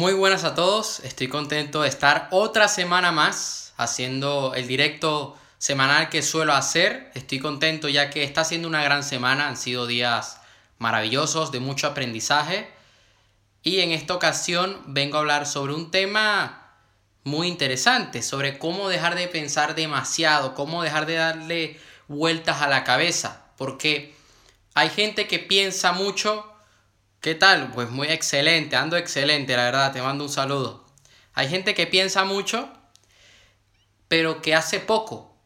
Muy buenas a todos, estoy contento de estar otra semana más haciendo el directo semanal que suelo hacer. Estoy contento ya que está siendo una gran semana, han sido días maravillosos de mucho aprendizaje. Y en esta ocasión vengo a hablar sobre un tema muy interesante, sobre cómo dejar de pensar demasiado, cómo dejar de darle vueltas a la cabeza, porque hay gente que piensa mucho ¿Qué tal? Pues muy excelente, ando excelente, la verdad, te mando un saludo. Hay gente que piensa mucho, pero que hace poco.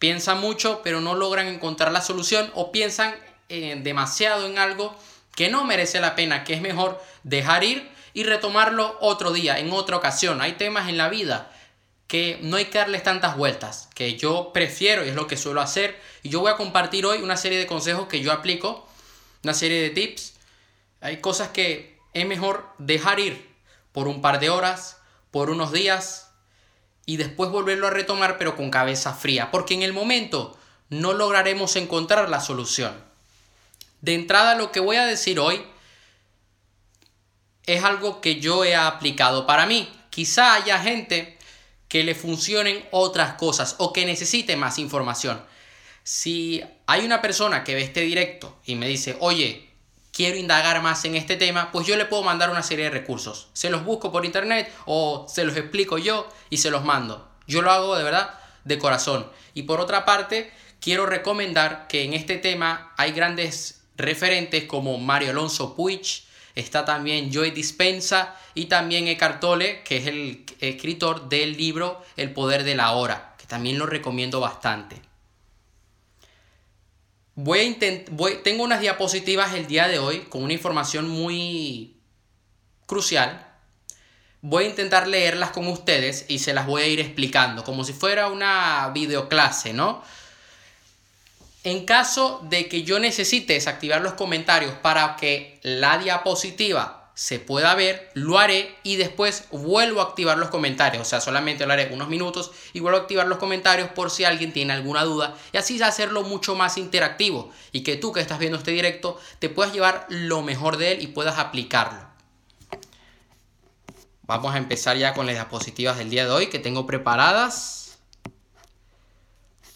Piensa mucho, pero no logran encontrar la solución o piensan eh, demasiado en algo que no merece la pena, que es mejor dejar ir y retomarlo otro día, en otra ocasión. Hay temas en la vida que no hay que darles tantas vueltas, que yo prefiero y es lo que suelo hacer. Y yo voy a compartir hoy una serie de consejos que yo aplico una serie de tips. Hay cosas que es mejor dejar ir por un par de horas, por unos días y después volverlo a retomar pero con cabeza fría, porque en el momento no lograremos encontrar la solución. De entrada lo que voy a decir hoy es algo que yo he aplicado para mí. Quizá haya gente que le funcionen otras cosas o que necesite más información. Si hay una persona que ve este directo y me dice, oye, quiero indagar más en este tema, pues yo le puedo mandar una serie de recursos. Se los busco por internet o se los explico yo y se los mando. Yo lo hago de verdad de corazón. Y por otra parte, quiero recomendar que en este tema hay grandes referentes como Mario Alonso Puig, está también Joy Dispensa y también Eckhart Tolle, que es el escritor del libro El poder de la hora, que también lo recomiendo bastante. Voy a tengo unas diapositivas el día de hoy con una información muy crucial. Voy a intentar leerlas con ustedes y se las voy a ir explicando, como si fuera una videoclase, ¿no? En caso de que yo necesite desactivar los comentarios para que la diapositiva se pueda ver, lo haré y después vuelvo a activar los comentarios. O sea, solamente lo haré unos minutos y vuelvo a activar los comentarios por si alguien tiene alguna duda y así hacerlo mucho más interactivo y que tú que estás viendo este directo te puedas llevar lo mejor de él y puedas aplicarlo. Vamos a empezar ya con las diapositivas del día de hoy que tengo preparadas.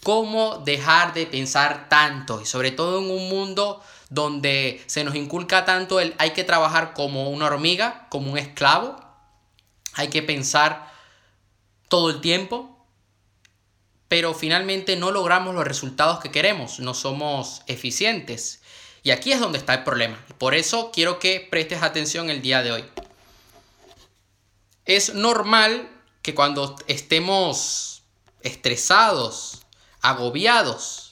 ¿Cómo dejar de pensar tanto? Y sobre todo en un mundo donde se nos inculca tanto el hay que trabajar como una hormiga, como un esclavo, hay que pensar todo el tiempo, pero finalmente no logramos los resultados que queremos, no somos eficientes. Y aquí es donde está el problema. Por eso quiero que prestes atención el día de hoy. Es normal que cuando estemos estresados, agobiados,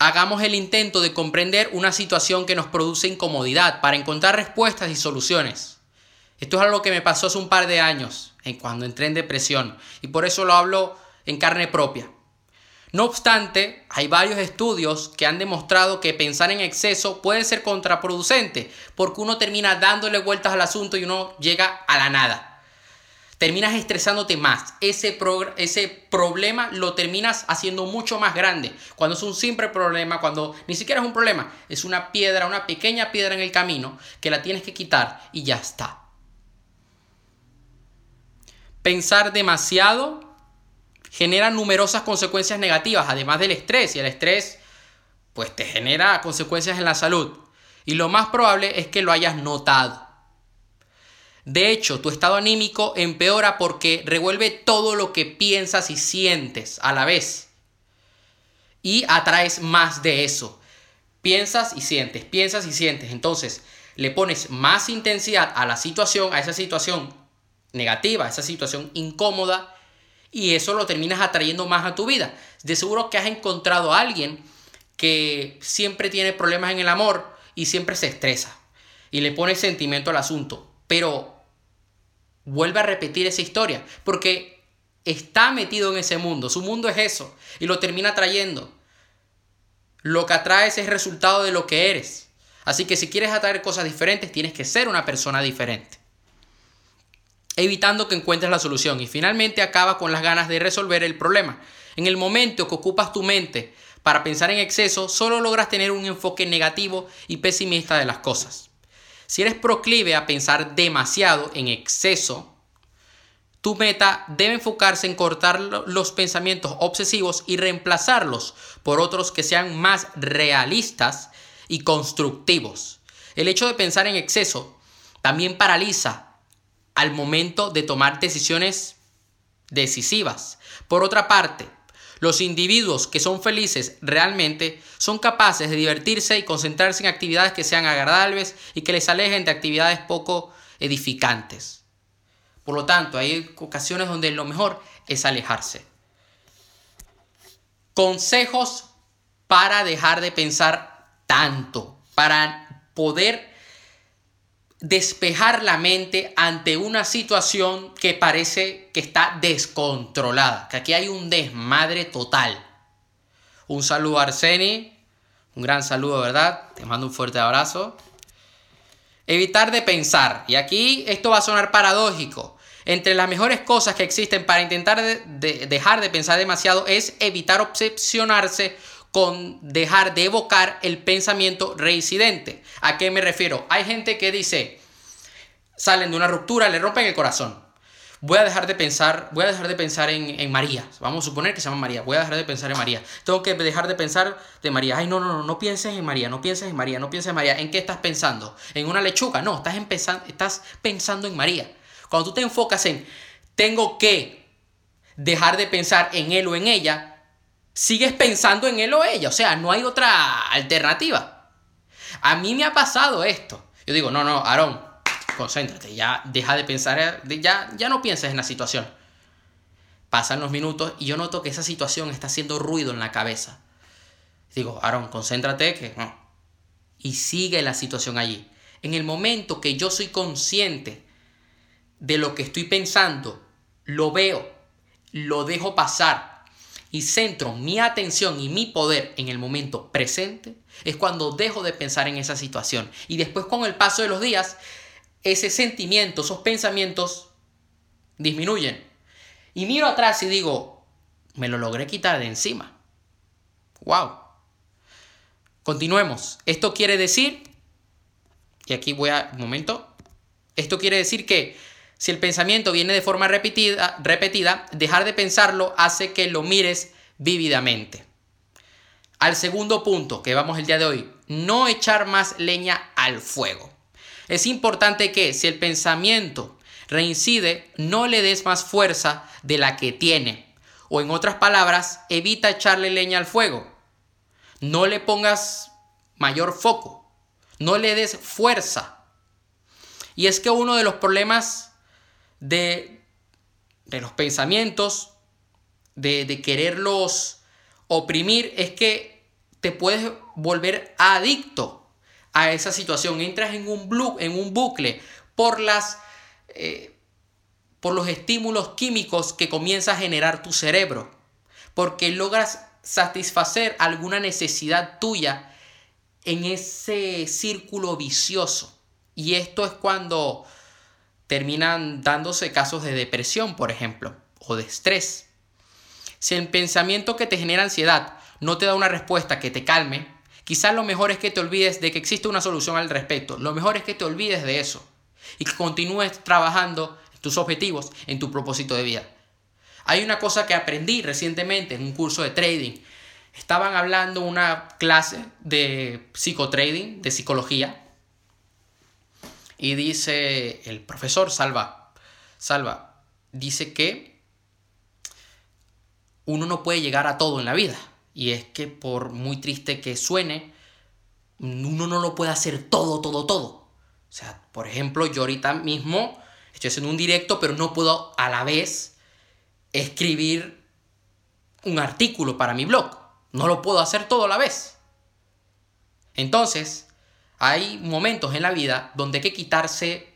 hagamos el intento de comprender una situación que nos produce incomodidad para encontrar respuestas y soluciones. Esto es algo que me pasó hace un par de años, cuando entré en depresión, y por eso lo hablo en carne propia. No obstante, hay varios estudios que han demostrado que pensar en exceso puede ser contraproducente, porque uno termina dándole vueltas al asunto y uno llega a la nada terminas estresándote más. Ese, ese problema lo terminas haciendo mucho más grande. Cuando es un simple problema, cuando ni siquiera es un problema, es una piedra, una pequeña piedra en el camino que la tienes que quitar y ya está. Pensar demasiado genera numerosas consecuencias negativas, además del estrés. Y el estrés, pues te genera consecuencias en la salud. Y lo más probable es que lo hayas notado. De hecho, tu estado anímico empeora porque revuelve todo lo que piensas y sientes a la vez. Y atraes más de eso. Piensas y sientes, piensas y sientes. Entonces, le pones más intensidad a la situación, a esa situación negativa, a esa situación incómoda, y eso lo terminas atrayendo más a tu vida. De seguro que has encontrado a alguien que siempre tiene problemas en el amor y siempre se estresa y le pone sentimiento al asunto pero vuelve a repetir esa historia, porque está metido en ese mundo, su mundo es eso, y lo termina trayendo. Lo que atraes es resultado de lo que eres. Así que si quieres atraer cosas diferentes, tienes que ser una persona diferente. Evitando que encuentres la solución y finalmente acaba con las ganas de resolver el problema. En el momento que ocupas tu mente para pensar en exceso, solo logras tener un enfoque negativo y pesimista de las cosas. Si eres proclive a pensar demasiado en exceso, tu meta debe enfocarse en cortar los pensamientos obsesivos y reemplazarlos por otros que sean más realistas y constructivos. El hecho de pensar en exceso también paraliza al momento de tomar decisiones decisivas. Por otra parte, los individuos que son felices realmente son capaces de divertirse y concentrarse en actividades que sean agradables y que les alejen de actividades poco edificantes. Por lo tanto, hay ocasiones donde lo mejor es alejarse. Consejos para dejar de pensar tanto, para poder despejar la mente ante una situación que parece que está descontrolada, que aquí hay un desmadre total. Un saludo a Arseni, un gran saludo, ¿verdad? Te mando un fuerte abrazo. Evitar de pensar. Y aquí esto va a sonar paradójico. Entre las mejores cosas que existen para intentar dejar de pensar demasiado es evitar obsesionarse con dejar de evocar el pensamiento reincidente. ¿A qué me refiero? Hay gente que dice, salen de una ruptura, le rompen el corazón. Voy a dejar de pensar, voy a dejar de pensar en, en, María. Vamos a suponer que se llama María. Voy a dejar de pensar en María. Tengo que dejar de pensar de María. Ay, no, no, no, no pienses en María, no pienses en María, no pienses en María. ¿En qué estás pensando? ¿En una lechuga? No, estás, estás pensando en María. Cuando tú te enfocas en tengo que dejar de pensar en él o en ella, sigues pensando en él o ella. O sea, no hay otra alternativa. A mí me ha pasado esto. Yo digo, no, no, Aarón, concéntrate, ya deja de pensar, ya, ya no pienses en la situación. Pasan los minutos y yo noto que esa situación está haciendo ruido en la cabeza. Digo, Aaron, concéntrate, que. Y sigue la situación allí. En el momento que yo soy consciente de lo que estoy pensando, lo veo, lo dejo pasar y centro mi atención y mi poder en el momento presente, es cuando dejo de pensar en esa situación. Y después con el paso de los días, ese sentimiento, esos pensamientos disminuyen. Y miro atrás y digo, me lo logré quitar de encima. ¡Wow! Continuemos. Esto quiere decir, y aquí voy a, un momento, esto quiere decir que si el pensamiento viene de forma repetida, repetida, dejar de pensarlo hace que lo mires vívidamente. Al segundo punto que vamos el día de hoy, no echar más leña al fuego. Es importante que si el pensamiento reincide, no le des más fuerza de la que tiene. O en otras palabras, evita echarle leña al fuego. No le pongas mayor foco. No le des fuerza. Y es que uno de los problemas de, los pensamientos, de quererlos oprimir, es que te puedes volver adicto a esa situación. Entras en un, en un bucle por, las, eh, por los estímulos químicos que comienza a generar tu cerebro. Porque logras satisfacer alguna necesidad tuya en ese círculo vicioso. Y esto es cuando terminan dándose casos de depresión, por ejemplo, o de estrés. Si el pensamiento que te genera ansiedad no te da una respuesta que te calme, Quizás lo mejor es que te olvides de que existe una solución al respecto. Lo mejor es que te olvides de eso y que continúes trabajando trading, objetivos, en tu propósito de vida. Hay una cosa que aprendí recientemente en un curso de trading. Estaban hablando una clase de psicotrading, de psicología. Y dice el profesor Salva, Salva, dice que uno no puede llegar a todo en la vida. Y es que por muy triste que suene, uno no lo puede hacer todo, todo, todo. O sea, por ejemplo, yo ahorita mismo estoy haciendo un directo, pero no puedo a la vez escribir un artículo para mi blog. No lo puedo hacer todo a la vez. Entonces, hay momentos en la vida donde hay que quitarse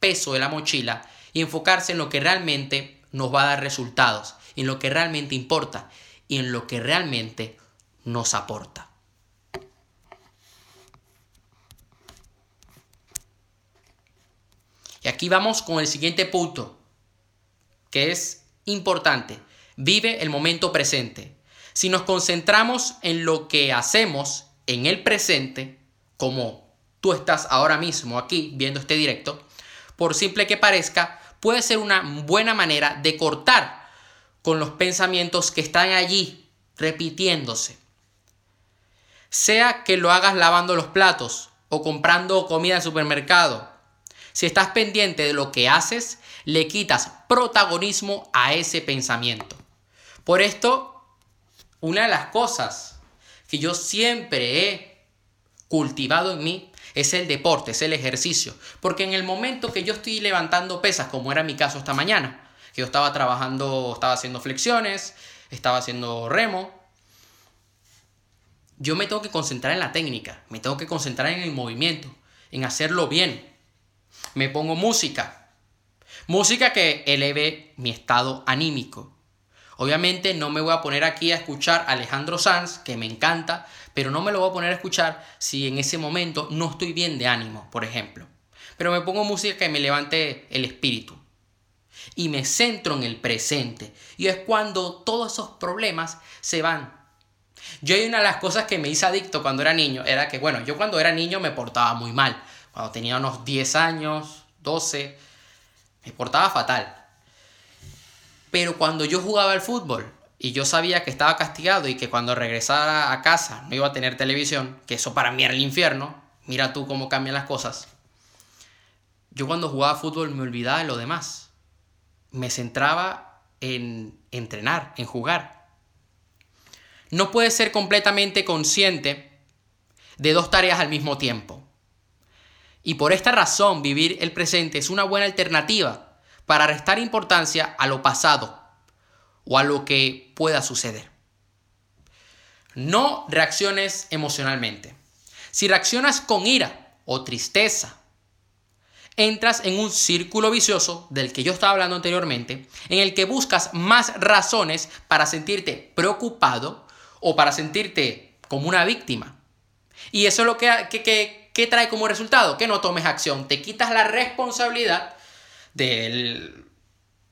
peso de la mochila y enfocarse en lo que realmente nos va a dar resultados, en lo que realmente importa y en lo que realmente nos aporta. Y aquí vamos con el siguiente punto, que es importante. Vive el momento presente. Si nos concentramos en lo que hacemos en el presente, como tú estás ahora mismo aquí viendo este directo, por simple que parezca, puede ser una buena manera de cortar con los pensamientos que están allí repitiéndose. Sea que lo hagas lavando los platos o comprando comida en supermercado. Si estás pendiente de lo que haces, le quitas protagonismo a ese pensamiento. Por esto, una de las cosas que yo siempre he cultivado en mí es el deporte, es el ejercicio. Porque en el momento que yo estoy levantando pesas, como era mi caso esta mañana, que yo estaba trabajando, estaba haciendo flexiones, estaba haciendo remo, yo me tengo que concentrar en la técnica, me tengo que concentrar en el movimiento, en hacerlo bien. Me pongo música, música que eleve mi estado anímico. Obviamente no me voy a poner aquí a escuchar a Alejandro Sanz, que me encanta, pero no me lo voy a poner a escuchar si en ese momento no estoy bien de ánimo, por ejemplo. Pero me pongo música que me levante el espíritu. Y me centro en el presente. Y es cuando todos esos problemas se van. Yo hay una de las cosas que me hice adicto cuando era niño, era que, bueno, yo cuando era niño me portaba muy mal. Cuando tenía unos 10 años, 12, me portaba fatal. Pero cuando yo jugaba al fútbol, y yo sabía que estaba castigado y que cuando regresara a casa no iba a tener televisión, que eso para mí era el infierno, mira tú cómo cambian las cosas. Yo cuando jugaba fútbol me olvidaba de lo demás. Me centraba en entrenar, en jugar. No puedes ser completamente consciente de dos tareas al mismo tiempo. Y por esta razón vivir el presente es una buena alternativa para restar importancia a lo pasado o a lo que pueda suceder. No reacciones emocionalmente. Si reaccionas con ira o tristeza, entras en un círculo vicioso del que yo estaba hablando anteriormente, en el que buscas más razones para sentirte preocupado o para sentirte como una víctima. Y eso es lo que, que, trae como resultado, que no tomes acción, te quitas la responsabilidad del,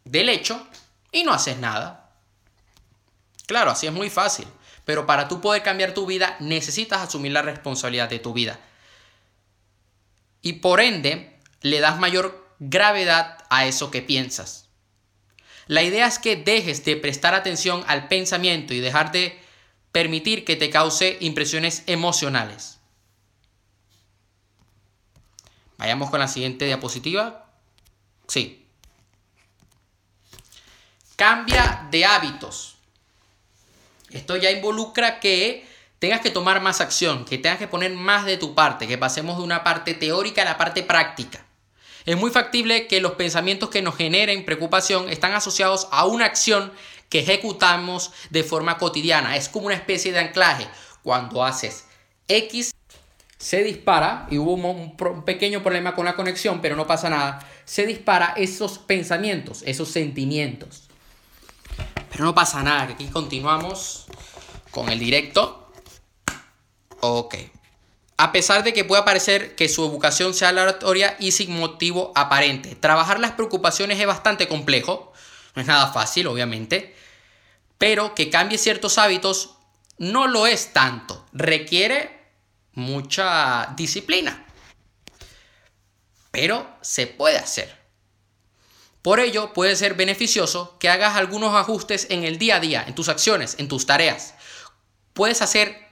del hecho y no haces nada. Claro, así es muy fácil. Pero para tú poder cambiar tu vida, necesitas asumir la responsabilidad de tu vida. Y por ende, le das mayor gravedad a eso que piensas. La idea es que dejes de prestar atención al pensamiento y dejar de permitir que te cause impresiones emocionales. Vayamos con la siguiente diapositiva. Sí. Cambia de hábitos. Esto ya involucra que tengas que tomar más acción, que tengas que poner más de tu parte, que pasemos de una parte teórica a la parte práctica. Es muy factible que los pensamientos que nos generen preocupación están asociados a una acción que ejecutamos de forma cotidiana. Es como una especie de anclaje. Cuando haces X, se dispara, y hubo un, pequeño problema con la conexión, pero no pasa nada, se dispara esos pensamientos, esos sentimientos. Pero no pasa nada, aquí continuamos con el directo. Ok. A pesar de que pueda parecer que su educación sea aleatoria y sin motivo aparente. Trabajar las preocupaciones es bastante complejo. No es nada fácil, obviamente. Pero que cambie ciertos hábitos no lo es tanto. Requiere mucha disciplina. Pero se puede hacer. Por ello, puede ser beneficioso que hagas algunos ajustes en el día a día, en tus acciones, en tus tareas. Puedes hacer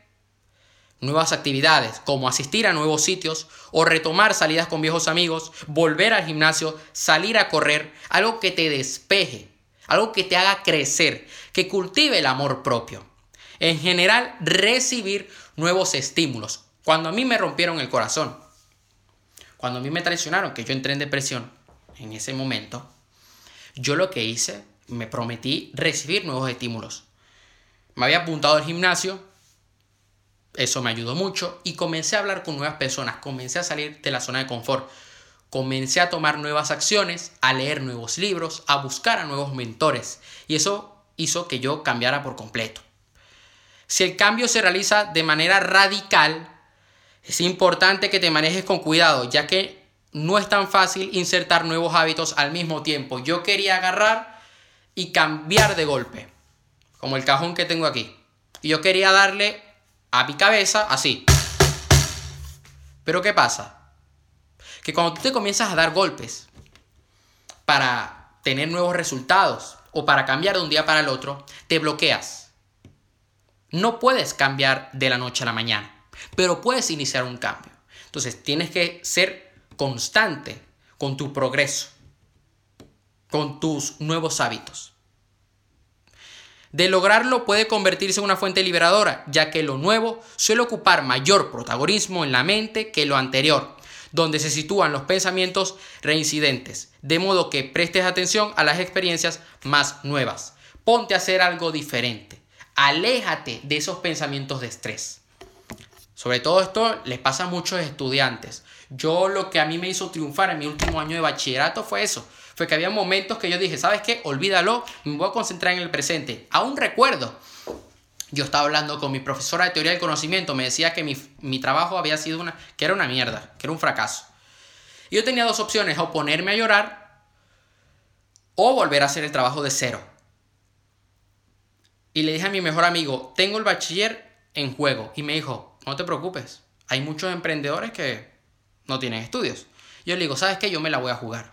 nuevas actividades, como asistir a nuevos sitios o retomar salidas con viejos amigos, volver al gimnasio, salir a correr, algo que te despeje, algo que te haga crecer, que cultive el amor propio. En general, recibir nuevos estímulos. Cuando a mí me rompieron el corazón, cuando a mí me traicionaron, que yo entré en depresión en ese momento, yo lo que hice, me prometí recibir nuevos estímulos. Me había apuntado al gimnasio, eso me ayudó mucho y comencé a hablar con nuevas personas, comencé a salir de la zona de confort, comencé a tomar nuevas acciones, a leer nuevos libros, a buscar a nuevos mentores y eso hizo que yo cambiara por completo. Si el cambio se realiza de manera radical, es importante que te manejes con cuidado, ya que no es tan fácil insertar nuevos hábitos al mismo tiempo. Yo quería agarrar y cambiar de golpe, como el cajón que tengo aquí. Yo quería darle a mi cabeza así. Pero ¿qué pasa? Que cuando tú te comienzas a dar golpes para tener nuevos resultados o para cambiar de un día para el otro, te bloqueas. No puedes cambiar de la noche a la mañana, pero puedes iniciar un cambio. Entonces tienes que ser constante con tu progreso, con tus nuevos hábitos. De lograrlo puede convertirse en una fuente liberadora, ya que lo nuevo suele ocupar mayor protagonismo en la mente que lo anterior, donde se sitúan los pensamientos reincidentes, de modo que prestes atención a las experiencias más nuevas. Ponte a hacer algo diferente. Aléjate de esos pensamientos de estrés. Sobre todo esto les pasa a muchos estudiantes. Yo lo que a mí me hizo triunfar en mi último año de bachillerato fue eso. Fue que había momentos que yo dije, ¿sabes qué? Olvídalo, me voy a concentrar en el presente. Aún recuerdo, yo estaba hablando con mi profesora de teoría del conocimiento, me decía que mi, trabajo había sido una, que era una mierda, que era un fracaso. Y yo tenía dos opciones, o ponerme a llorar o volver a hacer el trabajo de cero. Y le dije a mi mejor amigo, tengo el bachiller en juego. Y me dijo, no te preocupes, hay muchos emprendedores que no tienen estudios. Yo le digo, ¿sabes qué? Yo me la voy a jugar.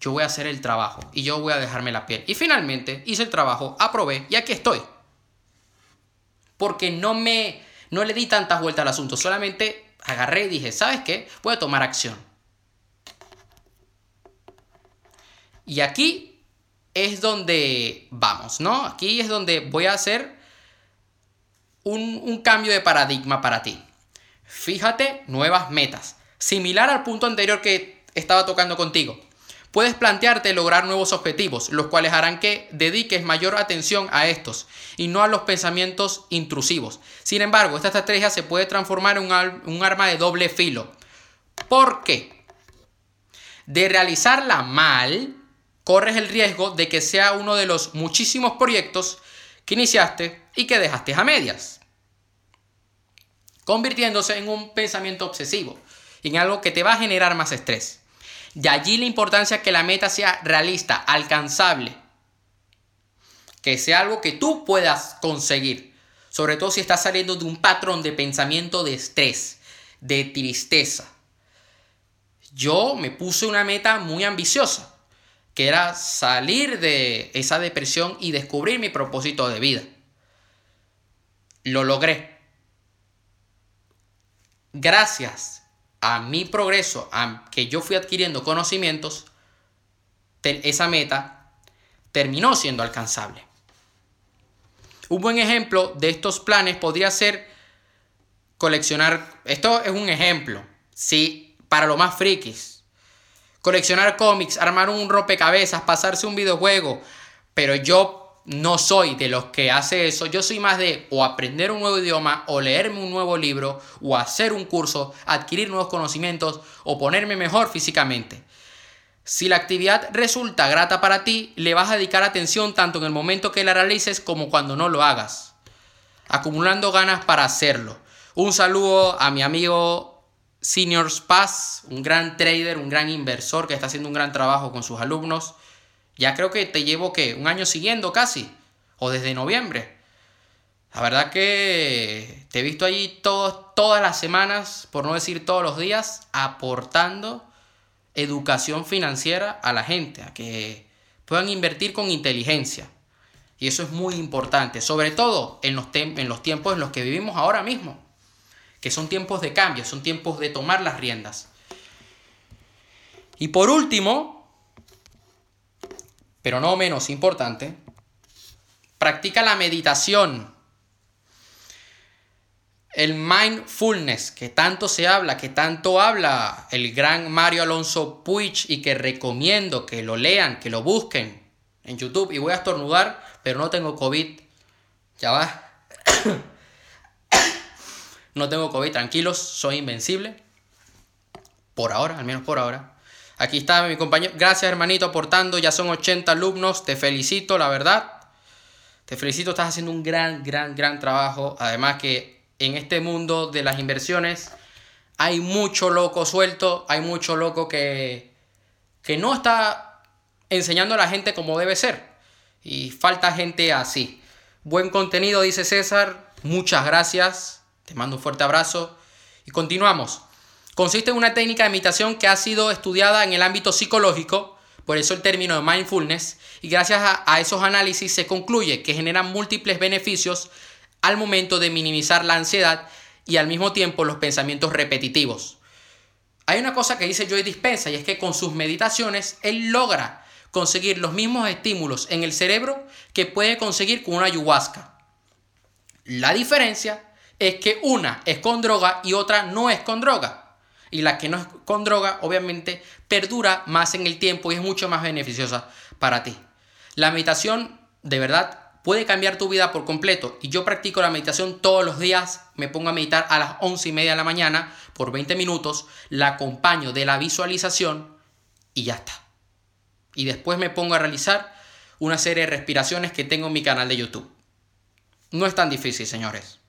Yo voy a hacer el trabajo y yo voy a dejarme la piel. Y finalmente hice el trabajo, aprobé y aquí estoy. Porque no me no le di tantas vueltas al asunto, solamente agarré y dije, ¿sabes qué? Voy a tomar acción. Y aquí es donde vamos, ¿no? Aquí es donde voy a hacer un, un cambio de paradigma para ti. Fíjate nuevas metas. Similar al punto anterior que estaba tocando contigo. Puedes plantearte lograr nuevos objetivos, los cuales harán que dediques mayor atención a estos y no a los pensamientos intrusivos. Sin embargo, esta estrategia se puede transformar en un, arma de doble filo. ¿Por qué? De realizarla mal, corres el riesgo de que sea uno de los muchísimos proyectos que iniciaste y que dejaste a medias, convirtiéndose en un pensamiento obsesivo en algo que te va a generar más estrés. De allí la importancia que la meta sea realista, alcanzable, que sea algo que tú puedas conseguir, sobre todo si estás saliendo de un patrón de pensamiento de estrés, de tristeza. Yo me puse una meta muy ambiciosa, que era salir de esa depresión y descubrir mi propósito de vida. Lo logré. Gracias a mi progreso, a que yo fui adquiriendo conocimientos, esa meta terminó siendo alcanzable. Un buen ejemplo de estos planes podría ser coleccionar, esto es un ejemplo, sí, para lo más frikis. Coleccionar cómics, armar un rompecabezas, pasarse un videojuego, pero yo no soy de los que hace eso, yo soy más de o aprender un nuevo idioma, o leerme un nuevo libro, o hacer un curso, adquirir nuevos conocimientos, o ponerme mejor físicamente. Si la actividad resulta grata para ti, le vas a dedicar atención tanto en el momento que la realices como cuando no lo hagas, acumulando ganas para hacerlo. Un saludo a mi amigo Senior Paz, un gran trader, un gran inversor que está haciendo un gran trabajo con sus alumnos. Ya creo que te llevo, ¿qué? Un año siguiendo casi. O desde noviembre. La verdad que te he visto allí todas las semanas, por no decir todos los días, aportando educación financiera a la gente, a que puedan invertir con inteligencia. Y eso es muy importante, sobre todo en los, en los tiempos en los que vivimos ahora mismo, que son tiempos de cambio, son tiempos de tomar las riendas. Y por último, pero no menos importante, practica la meditación. El mindfulness, que tanto se habla, que tanto habla el gran Mario Alonso Puig y que recomiendo que lo lean, que lo busquen en YouTube. Y voy a estornudar, pero no tengo COVID. Ya va. no tengo COVID, tranquilos, soy invencible. Por ahora, al menos por ahora. Aquí está mi compañero. Gracias, hermanito, aportando. Ya son 80 alumnos. Te felicito, la verdad. Te felicito, estás haciendo un gran, gran, gran trabajo. Además que en este mundo de las inversiones hay mucho loco suelto, hay mucho loco que, que no está enseñando a la gente como debe ser. Y falta gente así. Buen contenido, dice César. Muchas gracias. Te mando un fuerte abrazo. Y continuamos. Consiste en una técnica de meditación que ha sido estudiada en el ámbito psicológico, por eso el término de mindfulness, y gracias a, esos análisis se concluye que genera múltiples beneficios al momento de minimizar la ansiedad y al mismo tiempo los pensamientos repetitivos. Hay una cosa que dice Joy Dispensa y es que con sus meditaciones él logra conseguir los mismos estímulos en el cerebro que puede conseguir con una ayahuasca. La diferencia es que una es con droga y otra no es con droga. Y la que no es con droga, obviamente, perdura más en el tiempo y es mucho más beneficiosa para ti. La meditación, de verdad, puede cambiar tu vida por completo. Y yo practico la meditación todos los días. Me pongo a meditar a las once y media de la mañana por 20 minutos. La acompaño de la visualización y ya está. Y después me pongo a realizar una serie de respiraciones que tengo en mi canal de YouTube. No es tan difícil, señores.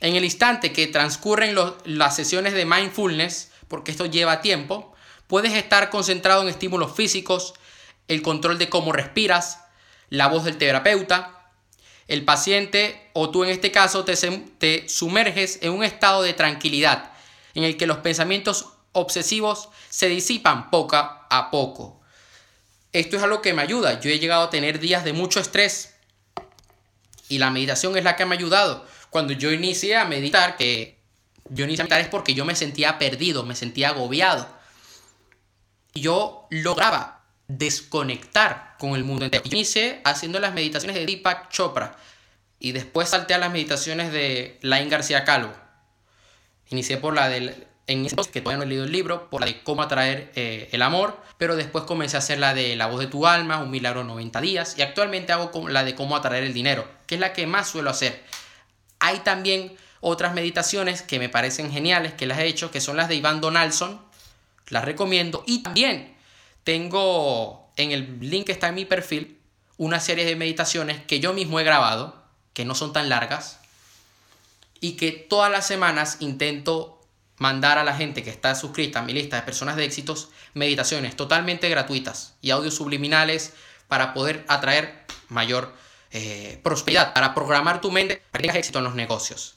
En el instante que transcurren las sesiones de mindfulness, porque esto lleva tiempo, puedes estar concentrado en estímulos físicos, el control de cómo respiras, la voz del terapeuta, el paciente o tú en este caso te, te sumerges en un estado de tranquilidad en el que los pensamientos obsesivos se disipan poco a poco. Esto es algo que me ayuda. Yo he llegado a tener días de mucho estrés y la meditación es la que me ha ayudado cuando yo inicié a meditar, que yo inicié a meditar es porque yo me sentía perdido, me sentía agobiado. Y yo lograba desconectar con el mundo entero. Yo inicié haciendo las meditaciones de Deepak Chopra y después salté a las meditaciones de Lain García Calvo. Inicié por la del en que todavía no he leído el libro, por la de cómo atraer eh, el amor, pero después comencé a hacer la de La voz de tu alma, Un milagro 90 días, y actualmente hago la de cómo atraer el dinero, que es la que más suelo hacer. Hay también otras meditaciones que me parecen geniales, que las he hecho, que son las de Iván Donaldson. Las recomiendo. Y también tengo en el link que está en mi perfil una serie de meditaciones que yo mismo he grabado, que no son tan largas, y que todas las semanas intento mandar a la gente que está suscrita a mi lista de personas de éxitos meditaciones totalmente gratuitas y audios subliminales para poder atraer mayor eh, prosperidad, para programar tu mente para que tengas éxito en los negocios.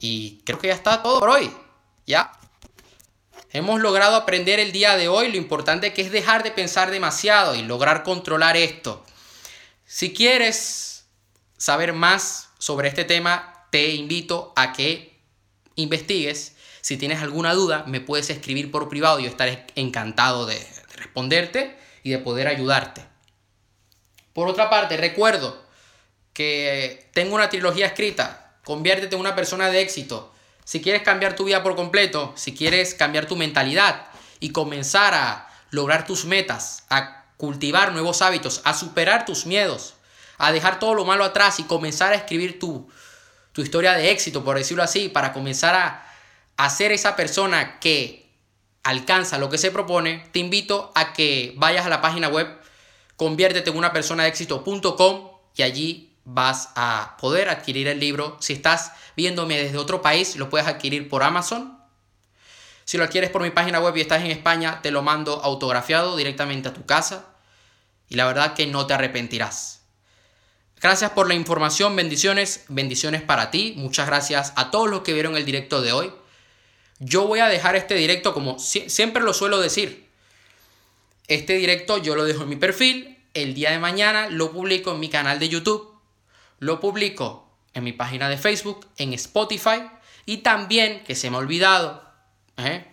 Y creo que ya está todo por hoy. Ya. Hemos logrado aprender el día de hoy lo importante que es dejar de pensar demasiado y lograr controlar esto. Si quieres saber más sobre este tema, te invito a que investigues. Si tienes alguna duda, me puedes escribir por privado y yo estaré encantado de responderte y de poder ayudarte. Por otra parte, recuerdo que tengo una trilogía escrita, conviértete en una persona de éxito. Si quieres cambiar tu vida por completo, si quieres cambiar tu mentalidad y comenzar a lograr tus metas, a cultivar nuevos hábitos, a superar tus miedos, a dejar todo lo malo atrás y comenzar a escribir tu, tu historia de éxito, por decirlo así, para comenzar a, a ser esa persona que alcanza lo que se propone, te invito a que vayas a la página web conviértete en una persona de éxito.com y allí vas a poder adquirir el libro. Si estás viéndome desde otro país, lo puedes adquirir por Amazon. Si lo adquieres por mi página web y estás en España, te lo mando autografiado directamente a tu casa. Y la verdad que no te arrepentirás. Gracias por la información, bendiciones, bendiciones para ti. Muchas gracias a todos los que vieron el directo de hoy. Yo voy a dejar este directo como siempre lo suelo decir. Este directo yo lo dejo en mi perfil, el día de mañana lo publico en mi canal de YouTube, lo publico en mi página de Facebook, en Spotify y también, que se me ha olvidado, ¿eh?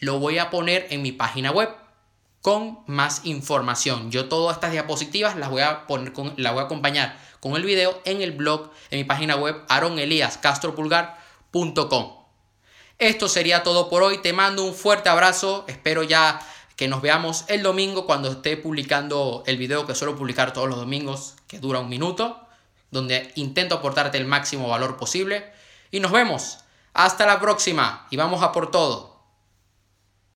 lo voy a poner en mi página web con más información. Yo todas estas diapositivas las voy a poner con, las voy a acompañar con el video en el blog, en mi página web aroneliascastropulgar.com. Esto sería todo por hoy. Te mando un fuerte abrazo. Espero ya que nos veamos el domingo cuando esté publicando el video que suelo publicar todos los domingos, que dura un minuto, donde intento aportarte el máximo valor posible. Y nos vemos. Hasta la próxima y vamos a por todo.